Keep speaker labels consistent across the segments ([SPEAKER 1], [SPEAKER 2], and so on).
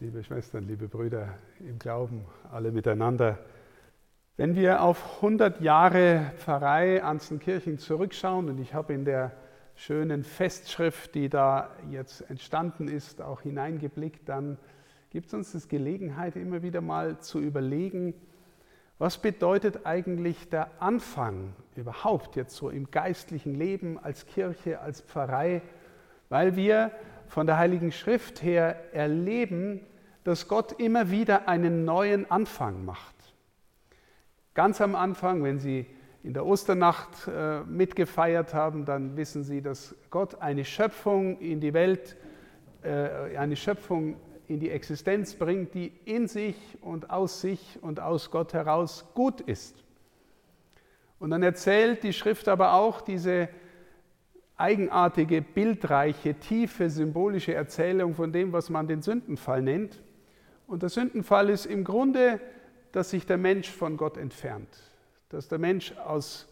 [SPEAKER 1] liebe Schwestern, liebe Brüder im Glauben, alle miteinander. Wenn wir auf 100 Jahre Pfarrei Anzenkirchen zurückschauen, und ich habe in der schönen Festschrift, die da jetzt entstanden ist, auch hineingeblickt, dann gibt es uns das Gelegenheit, immer wieder mal zu überlegen, was bedeutet eigentlich der Anfang überhaupt jetzt so im geistlichen Leben als Kirche, als Pfarrei, weil wir von der Heiligen Schrift her erleben, dass Gott immer wieder einen neuen Anfang macht. Ganz am Anfang, wenn Sie in der Osternacht äh, mitgefeiert haben, dann wissen Sie, dass Gott eine Schöpfung in die Welt, äh, eine Schöpfung in die Existenz bringt, die in sich und aus sich und aus Gott heraus gut ist. Und dann erzählt die Schrift aber auch diese eigenartige, bildreiche, tiefe, symbolische Erzählung von dem, was man den Sündenfall nennt. Und der Sündenfall ist im Grunde, dass sich der Mensch von Gott entfernt, dass der Mensch aus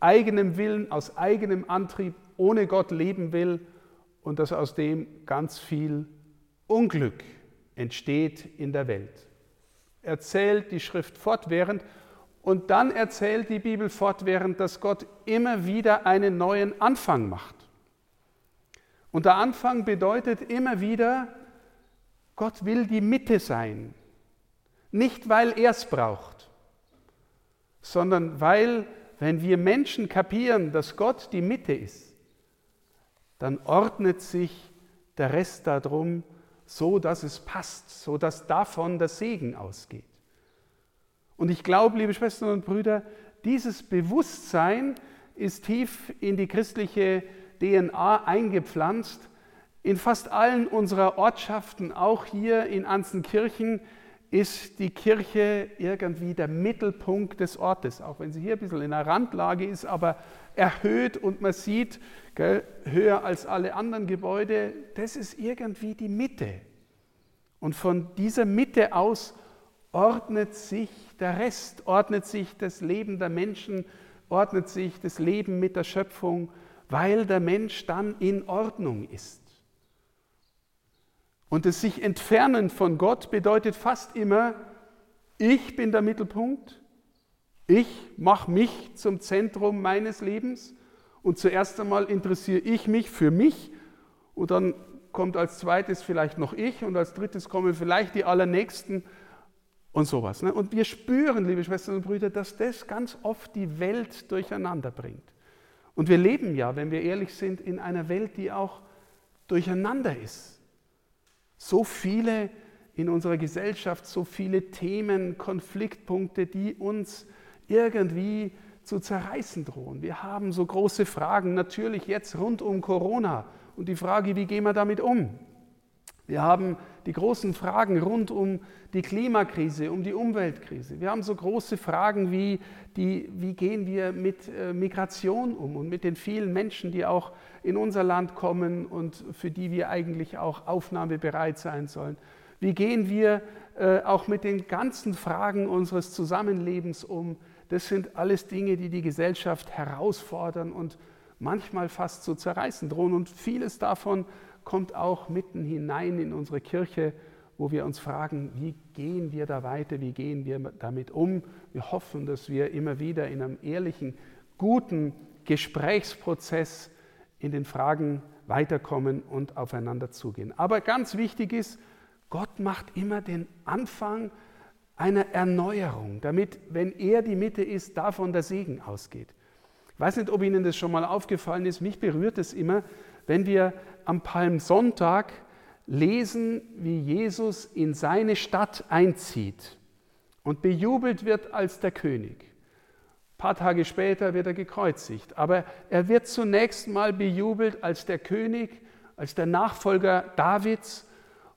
[SPEAKER 1] eigenem Willen, aus eigenem Antrieb ohne Gott leben will und dass aus dem ganz viel Unglück entsteht in der Welt. Erzählt die Schrift fortwährend und dann erzählt die Bibel fortwährend, dass Gott immer wieder einen neuen Anfang macht. Und der Anfang bedeutet immer wieder, Gott will die Mitte sein. Nicht, weil er es braucht, sondern weil, wenn wir Menschen kapieren, dass Gott die Mitte ist, dann ordnet sich der Rest darum so, dass es passt, so dass davon der Segen ausgeht. Und ich glaube, liebe Schwestern und Brüder, dieses Bewusstsein ist tief in die christliche DNA eingepflanzt, in fast allen unserer Ortschaften, auch hier in Anzenkirchen, ist die Kirche irgendwie der Mittelpunkt des Ortes, auch wenn sie hier ein bisschen in der Randlage ist, aber erhöht und man sieht, gell, höher als alle anderen Gebäude, das ist irgendwie die Mitte. Und von dieser Mitte aus ordnet sich der Rest, ordnet sich das Leben der Menschen, ordnet sich das Leben mit der Schöpfung, weil der Mensch dann in Ordnung ist. Und das sich entfernen von Gott bedeutet fast immer, ich bin der Mittelpunkt, ich mache mich zum Zentrum meines Lebens und zuerst einmal interessiere ich mich für mich und dann kommt als zweites vielleicht noch ich und als drittes kommen vielleicht die Allernächsten und sowas. Ne? Und wir spüren, liebe Schwestern und Brüder, dass das ganz oft die Welt durcheinander bringt. Und wir leben ja, wenn wir ehrlich sind, in einer Welt, die auch durcheinander ist. So viele in unserer Gesellschaft, so viele Themen, Konfliktpunkte, die uns irgendwie zu zerreißen drohen. Wir haben so große Fragen, natürlich jetzt rund um Corona und die Frage, wie gehen wir damit um? Wir haben die großen Fragen rund um die Klimakrise, um die Umweltkrise. Wir haben so große Fragen wie, die, wie gehen wir mit äh, Migration um und mit den vielen Menschen, die auch in unser Land kommen und für die wir eigentlich auch aufnahmebereit sein sollen. Wie gehen wir äh, auch mit den ganzen Fragen unseres Zusammenlebens um? Das sind alles Dinge, die die Gesellschaft herausfordern und manchmal fast zu zerreißen drohen. Und vieles davon kommt auch mitten hinein in unsere Kirche, wo wir uns fragen, wie gehen wir da weiter, wie gehen wir damit um. Wir hoffen, dass wir immer wieder in einem ehrlichen, guten Gesprächsprozess in den Fragen weiterkommen und aufeinander zugehen. Aber ganz wichtig ist, Gott macht immer den Anfang einer Erneuerung, damit, wenn er die Mitte ist, davon der Segen ausgeht. Ich weiß nicht, ob Ihnen das schon mal aufgefallen ist, mich berührt es immer, wenn wir am Palmsonntag lesen, wie Jesus in seine Stadt einzieht und bejubelt wird als der König. Ein paar Tage später wird er gekreuzigt, aber er wird zunächst mal bejubelt als der König, als der Nachfolger Davids.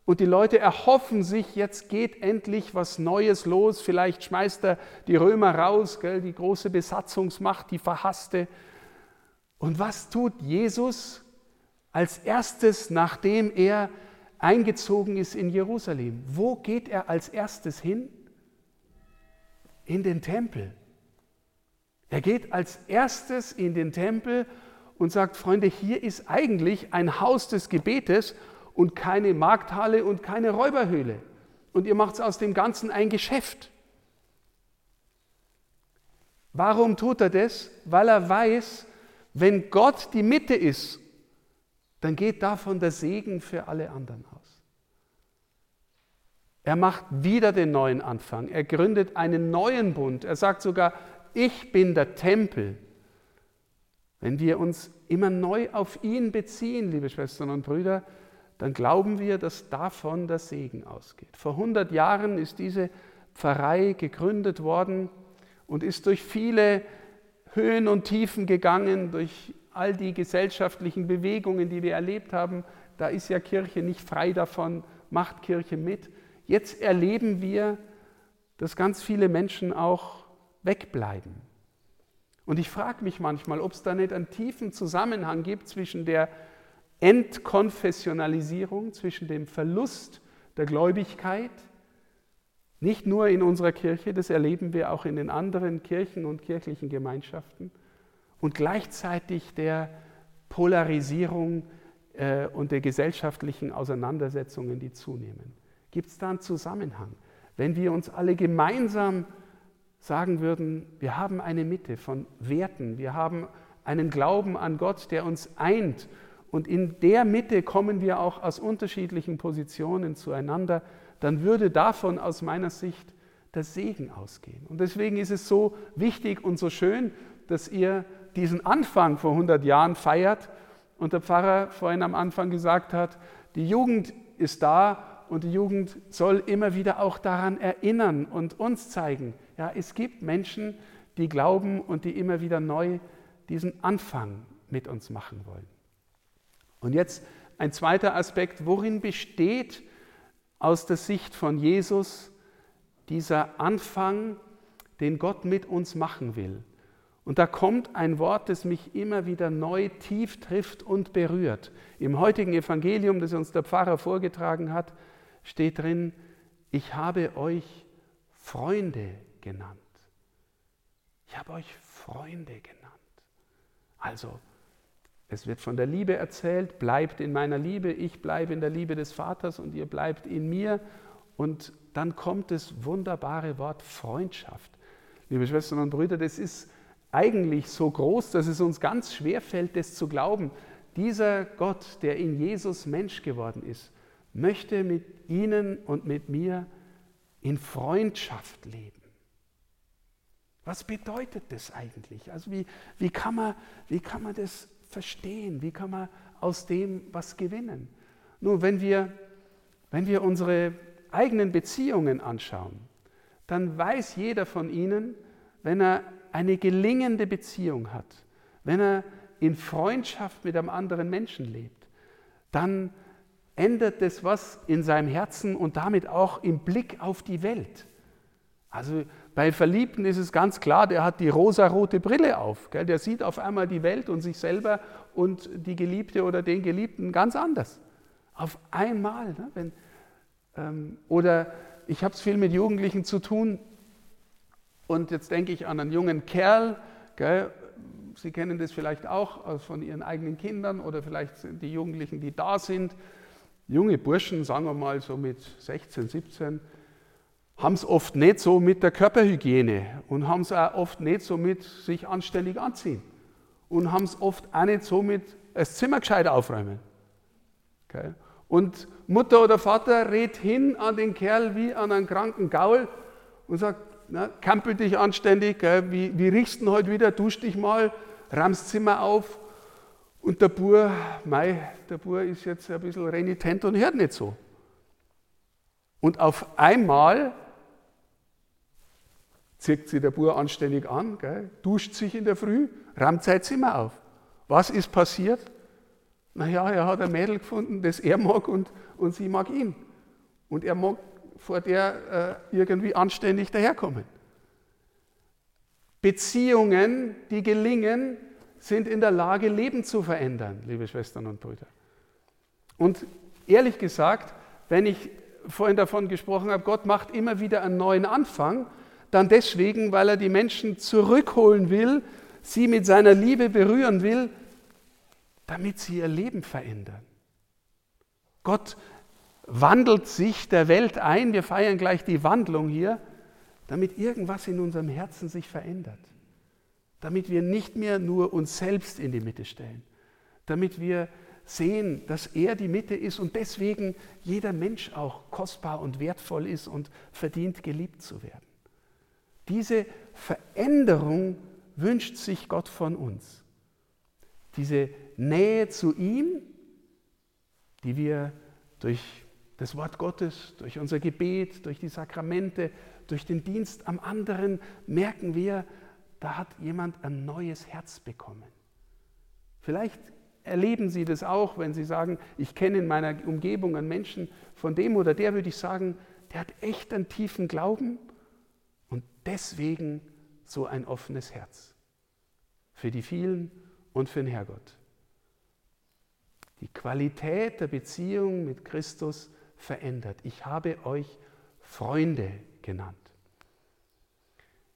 [SPEAKER 1] Und die Leute erhoffen sich, jetzt geht endlich was Neues los. Vielleicht schmeißt er die Römer raus, gell, die große Besatzungsmacht, die verhasste. Und was tut Jesus? Als erstes, nachdem er eingezogen ist in Jerusalem. Wo geht er als erstes hin? In den Tempel. Er geht als erstes in den Tempel und sagt, Freunde, hier ist eigentlich ein Haus des Gebetes und keine Markthalle und keine Räuberhöhle. Und ihr macht aus dem Ganzen ein Geschäft. Warum tut er das? Weil er weiß, wenn Gott die Mitte ist, dann geht davon der Segen für alle anderen aus. Er macht wieder den neuen Anfang. Er gründet einen neuen Bund. Er sagt sogar, ich bin der Tempel. Wenn wir uns immer neu auf ihn beziehen, liebe Schwestern und Brüder, dann glauben wir, dass davon der Segen ausgeht. Vor 100 Jahren ist diese Pfarrei gegründet worden und ist durch viele Höhen und Tiefen gegangen, durch all die gesellschaftlichen Bewegungen, die wir erlebt haben. Da ist ja Kirche nicht frei davon, macht Kirche mit. Jetzt erleben wir, dass ganz viele Menschen auch wegbleiben. Und ich frage mich manchmal, ob es da nicht einen tiefen Zusammenhang gibt zwischen der Entkonfessionalisierung, zwischen dem Verlust der Gläubigkeit, nicht nur in unserer Kirche, das erleben wir auch in den anderen Kirchen und kirchlichen Gemeinschaften, und gleichzeitig der Polarisierung äh, und der gesellschaftlichen Auseinandersetzungen, die zunehmen. Gibt es da einen Zusammenhang? Wenn wir uns alle gemeinsam sagen würden, wir haben eine Mitte von Werten, wir haben einen Glauben an Gott, der uns eint und in der Mitte kommen wir auch aus unterschiedlichen Positionen zueinander, dann würde davon aus meiner Sicht der Segen ausgehen. Und deswegen ist es so wichtig und so schön, dass ihr diesen Anfang vor 100 Jahren feiert und der Pfarrer vorhin am Anfang gesagt hat, die Jugend ist da und die Jugend soll immer wieder auch daran erinnern und uns zeigen, ja, es gibt Menschen, die glauben und die immer wieder neu diesen Anfang mit uns machen wollen. Und jetzt ein zweiter Aspekt, worin besteht aus der Sicht von Jesus dieser Anfang, den Gott mit uns machen will. Und da kommt ein Wort, das mich immer wieder neu tief trifft und berührt. Im heutigen Evangelium, das uns der Pfarrer vorgetragen hat, steht drin, ich habe euch Freunde genannt. Ich habe euch Freunde genannt. Also es wird von der Liebe erzählt, bleibt in meiner Liebe, ich bleibe in der Liebe des Vaters und ihr bleibt in mir. Und dann kommt das wunderbare Wort Freundschaft. Liebe Schwestern und Brüder, das ist eigentlich so groß, dass es uns ganz schwer fällt, das zu glauben. Dieser Gott, der in Jesus Mensch geworden ist, möchte mit Ihnen und mit mir in Freundschaft leben. Was bedeutet das eigentlich? Also wie, wie, kann man, wie kann man das verstehen? Wie kann man aus dem was gewinnen? Nun, wenn wir, wenn wir unsere eigenen Beziehungen anschauen, dann weiß jeder von Ihnen, wenn er eine gelingende Beziehung hat, wenn er in Freundschaft mit einem anderen Menschen lebt, dann ändert das was in seinem Herzen und damit auch im Blick auf die Welt. Also bei Verliebten ist es ganz klar, der hat die rosarote Brille auf. Gell? Der sieht auf einmal die Welt und sich selber und die Geliebte oder den Geliebten ganz anders. Auf einmal. Ne? Wenn, ähm, oder ich habe es viel mit Jugendlichen zu tun und jetzt denke ich an einen jungen Kerl. Gell? Sie kennen das vielleicht auch von Ihren eigenen Kindern oder vielleicht die Jugendlichen, die da sind. Junge Burschen, sagen wir mal so mit 16, 17 haben es oft nicht so mit der Körperhygiene und haben es auch oft nicht so mit sich anständig anziehen und haben es oft auch nicht so mit das Zimmer gescheit aufräumen. Okay. Und Mutter oder Vater redet hin an den Kerl wie an einen kranken Gaul und sagt, na, kampel dich anständig, gell, wie, wie riechst du heute wieder, dusch dich mal, rammst Zimmer auf. Und der Bur, mei, der Bur ist jetzt ein bisschen renitent und hört nicht so. Und auf einmal zieht sich der Bub anständig an, gell, duscht sich in der Früh, rammt sein Zimmer auf. Was ist passiert? Naja, er hat ein Mädel gefunden, das er mag und, und sie mag ihn. Und er mag vor der äh, irgendwie anständig daherkommen. Beziehungen, die gelingen, sind in der Lage, Leben zu verändern, liebe Schwestern und Brüder. Und ehrlich gesagt, wenn ich vorhin davon gesprochen habe, Gott macht immer wieder einen neuen Anfang, dann deswegen, weil er die Menschen zurückholen will, sie mit seiner Liebe berühren will, damit sie ihr Leben verändern. Gott wandelt sich der Welt ein. Wir feiern gleich die Wandlung hier, damit irgendwas in unserem Herzen sich verändert. Damit wir nicht mehr nur uns selbst in die Mitte stellen. Damit wir sehen, dass er die Mitte ist und deswegen jeder Mensch auch kostbar und wertvoll ist und verdient geliebt zu werden. Diese Veränderung wünscht sich Gott von uns. Diese Nähe zu ihm, die wir durch das Wort Gottes, durch unser Gebet, durch die Sakramente, durch den Dienst am anderen merken wir, da hat jemand ein neues Herz bekommen. Vielleicht erleben Sie das auch, wenn Sie sagen, ich kenne in meiner Umgebung einen Menschen, von dem oder der würde ich sagen, der hat echt einen tiefen Glauben und deswegen so ein offenes Herz. Für die vielen und für den Herrgott. Die Qualität der Beziehung mit Christus verändert. Ich habe euch Freunde genannt.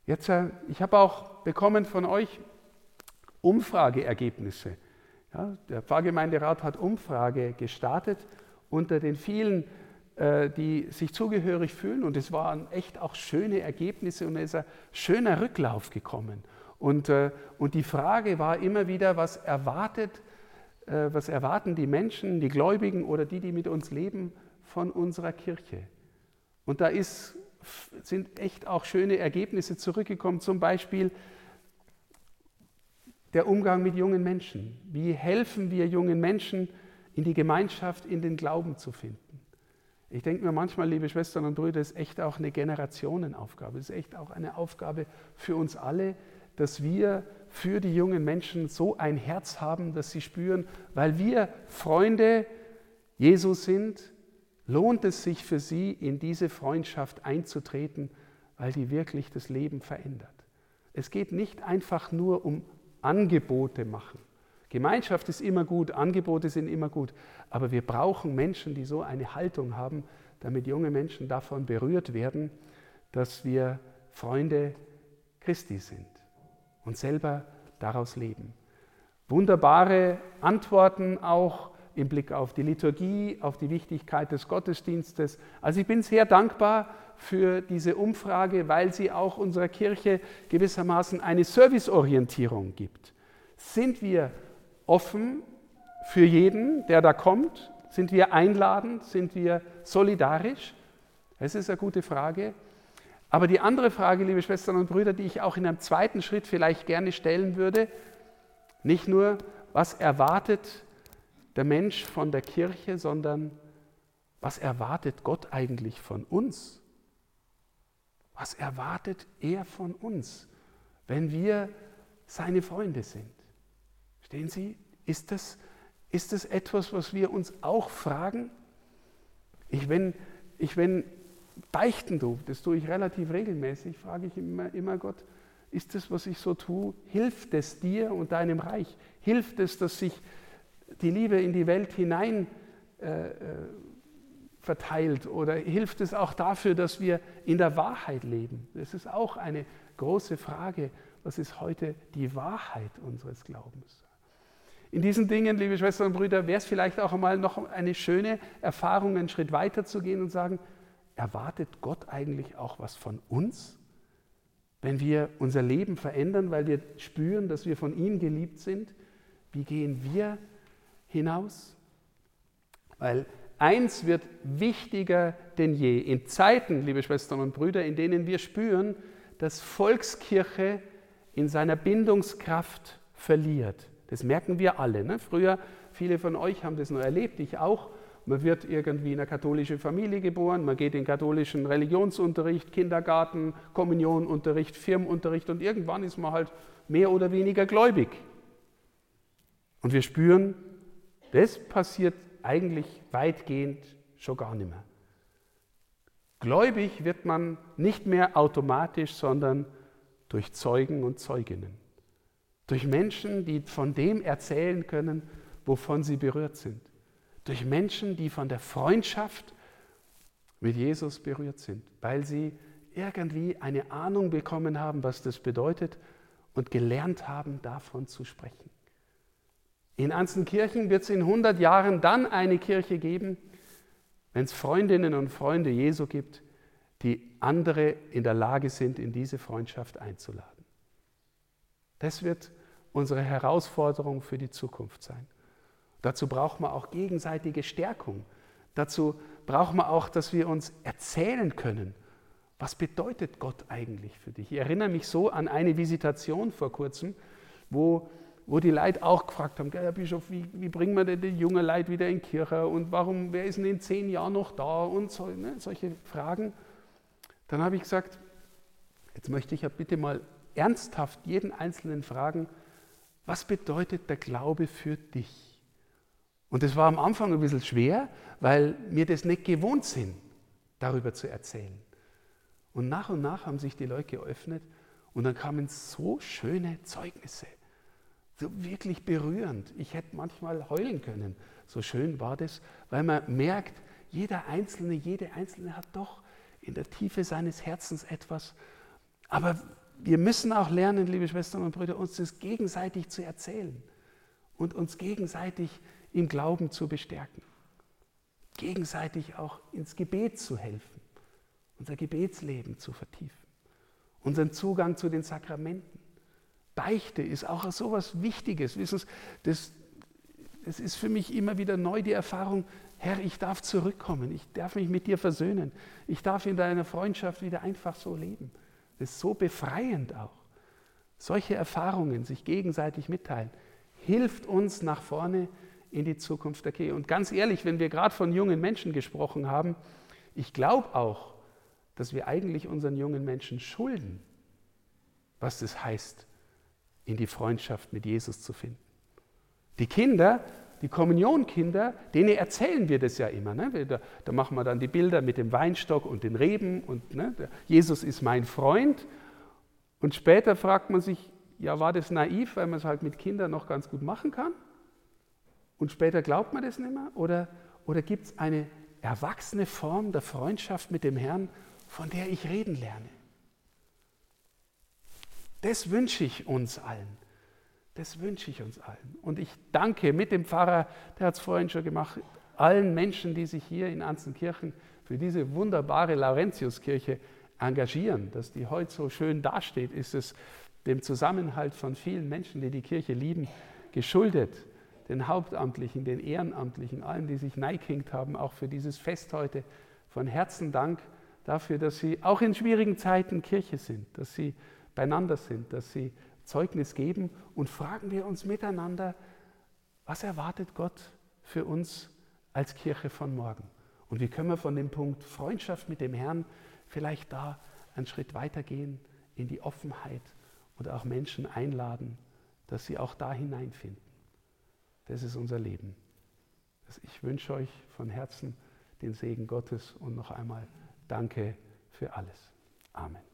[SPEAKER 1] Jetzt, äh, ich habe auch bekommen von euch Umfrageergebnisse. Ja, der Pfarrgemeinderat hat Umfrage gestartet unter den vielen, äh, die sich zugehörig fühlen. Und es waren echt auch schöne Ergebnisse und es ist ein schöner Rücklauf gekommen. Und, äh, und die Frage war immer wieder, was erwartet, was erwarten die Menschen, die Gläubigen oder die, die mit uns leben, von unserer Kirche? Und da ist, sind echt auch schöne Ergebnisse zurückgekommen, zum Beispiel der Umgang mit jungen Menschen. Wie helfen wir jungen Menschen, in die Gemeinschaft, in den Glauben zu finden? Ich denke mir manchmal, liebe Schwestern und Brüder, ist echt auch eine Generationenaufgabe. Es ist echt auch eine Aufgabe für uns alle, dass wir für die jungen Menschen so ein Herz haben, dass sie spüren, weil wir Freunde Jesus sind, lohnt es sich für sie, in diese Freundschaft einzutreten, weil die wirklich das Leben verändert. Es geht nicht einfach nur um Angebote machen. Gemeinschaft ist immer gut, Angebote sind immer gut, aber wir brauchen Menschen, die so eine Haltung haben, damit junge Menschen davon berührt werden, dass wir Freunde Christi sind und selber daraus leben. Wunderbare Antworten auch im Blick auf die Liturgie, auf die Wichtigkeit des Gottesdienstes. Also ich bin sehr dankbar für diese Umfrage, weil sie auch unserer Kirche gewissermaßen eine Serviceorientierung gibt. Sind wir offen für jeden, der da kommt? Sind wir einladend? Sind wir solidarisch? Das ist eine gute Frage. Aber die andere Frage, liebe Schwestern und Brüder, die ich auch in einem zweiten Schritt vielleicht gerne stellen würde, nicht nur, was erwartet der Mensch von der Kirche, sondern was erwartet Gott eigentlich von uns? Was erwartet er von uns, wenn wir seine Freunde sind? Stehen Sie, ist das, ist das etwas, was wir uns auch fragen? Ich, wenn, ich, wenn beichten du, das tue ich relativ regelmäßig, frage ich immer, immer Gott, ist das, was ich so tue, hilft es dir und deinem Reich? Hilft es, dass sich die Liebe in die Welt hinein äh, äh, verteilt? Oder hilft es auch dafür, dass wir in der Wahrheit leben? Das ist auch eine große Frage. Was ist heute die Wahrheit unseres Glaubens? In diesen Dingen, liebe Schwestern und Brüder, wäre es vielleicht auch einmal noch eine schöne Erfahrung, einen Schritt weiter zu gehen und sagen, erwartet Gott eigentlich auch was von uns? Wenn wir unser Leben verändern, weil wir spüren, dass wir von ihm geliebt sind, wie gehen wir hinaus? Weil eins wird wichtiger denn je. In Zeiten, liebe Schwestern und Brüder, in denen wir spüren, dass Volkskirche in seiner Bindungskraft verliert. Das merken wir alle. Ne? Früher, viele von euch haben das noch erlebt, ich auch. Man wird irgendwie in einer katholischen Familie geboren, man geht in katholischen Religionsunterricht, Kindergarten, Kommunionunterricht, Firmenunterricht und irgendwann ist man halt mehr oder weniger gläubig. Und wir spüren, das passiert eigentlich weitgehend schon gar nicht mehr. Gläubig wird man nicht mehr automatisch, sondern durch Zeugen und Zeuginnen. Durch Menschen, die von dem erzählen können, wovon sie berührt sind durch Menschen, die von der Freundschaft mit Jesus berührt sind, weil sie irgendwie eine Ahnung bekommen haben, was das bedeutet und gelernt haben, davon zu sprechen. In Anzenkirchen wird es in 100 Jahren dann eine Kirche geben, wenn es Freundinnen und Freunde Jesu gibt, die andere in der Lage sind, in diese Freundschaft einzuladen. Das wird unsere Herausforderung für die Zukunft sein. Dazu braucht man auch gegenseitige Stärkung. Dazu braucht man auch, dass wir uns erzählen können, was bedeutet Gott eigentlich für dich. Ich erinnere mich so an eine Visitation vor kurzem, wo, wo die Leute auch gefragt haben, Herr Bischof, wie, wie bringen wir denn die junge Leute wieder in die Kirche und warum, wer ist denn in zehn Jahren noch da und so, ne, solche Fragen. Dann habe ich gesagt, jetzt möchte ich ja bitte mal ernsthaft jeden Einzelnen fragen, was bedeutet der Glaube für dich? Und das war am Anfang ein bisschen schwer, weil wir das nicht gewohnt sind, darüber zu erzählen. Und nach und nach haben sich die Leute geöffnet und dann kamen so schöne Zeugnisse, so wirklich berührend. Ich hätte manchmal heulen können. So schön war das, weil man merkt, jeder Einzelne, jede Einzelne hat doch in der Tiefe seines Herzens etwas. Aber wir müssen auch lernen, liebe Schwestern und Brüder, uns das gegenseitig zu erzählen und uns gegenseitig im Glauben zu bestärken. Gegenseitig auch ins Gebet zu helfen, unser Gebetsleben zu vertiefen, unseren Zugang zu den Sakramenten. Beichte ist auch so etwas Wichtiges. Wissen Sie, das, das ist für mich immer wieder neu die Erfahrung, Herr, ich darf zurückkommen, ich darf mich mit dir versöhnen, ich darf in deiner Freundschaft wieder einfach so leben. Das ist so befreiend auch. Solche Erfahrungen, sich gegenseitig mitteilen, hilft uns nach vorne in die Zukunft der Kirche. Und ganz ehrlich, wenn wir gerade von jungen Menschen gesprochen haben, ich glaube auch, dass wir eigentlich unseren jungen Menschen schulden, was das heißt, in die Freundschaft mit Jesus zu finden. Die Kinder die Kommunionkinder, denen erzählen wir das ja immer. Ne? Da, da, machen wir dann die Bilder mit dem Weinstock und den Reben und ne? Jesus ist mein Freund. Und später fragt man sich, ja, war das naiv, weil man es halt mit Kindern noch ganz gut machen kann? Und später glaubt man das nicht mehr? Oder, oder gibt es eine erwachsene Form der Freundschaft mit dem Herrn, von der ich reden lerne? Das wünsche ich uns allen. Das wünsche ich uns allen. Und ich danke mit dem Pfarrer, der hat es vorhin schon gemacht, allen Menschen, die sich hier in Anzenkirchen für diese wunderbare Laurentiuskirche engagieren. Dass die heute so schön dasteht, ist es dem Zusammenhalt von vielen Menschen, die die Kirche lieben, geschuldet. Den Hauptamtlichen, den Ehrenamtlichen, allen, die sich neikingt haben, auch für dieses Fest heute. Von Herzen Dank dafür, dass sie auch in schwierigen Zeiten Kirche sind, dass sie beieinander sind, dass sie Zeugnis geben und fragen wir uns miteinander, was erwartet Gott für uns als Kirche von morgen? Und wie können wir von dem Punkt Freundschaft mit dem Herrn vielleicht da einen Schritt weitergehen in die Offenheit und auch Menschen einladen, dass sie auch da hineinfinden. Das ist unser Leben. Ich wünsche euch von Herzen den Segen Gottes und noch einmal danke für alles. Amen.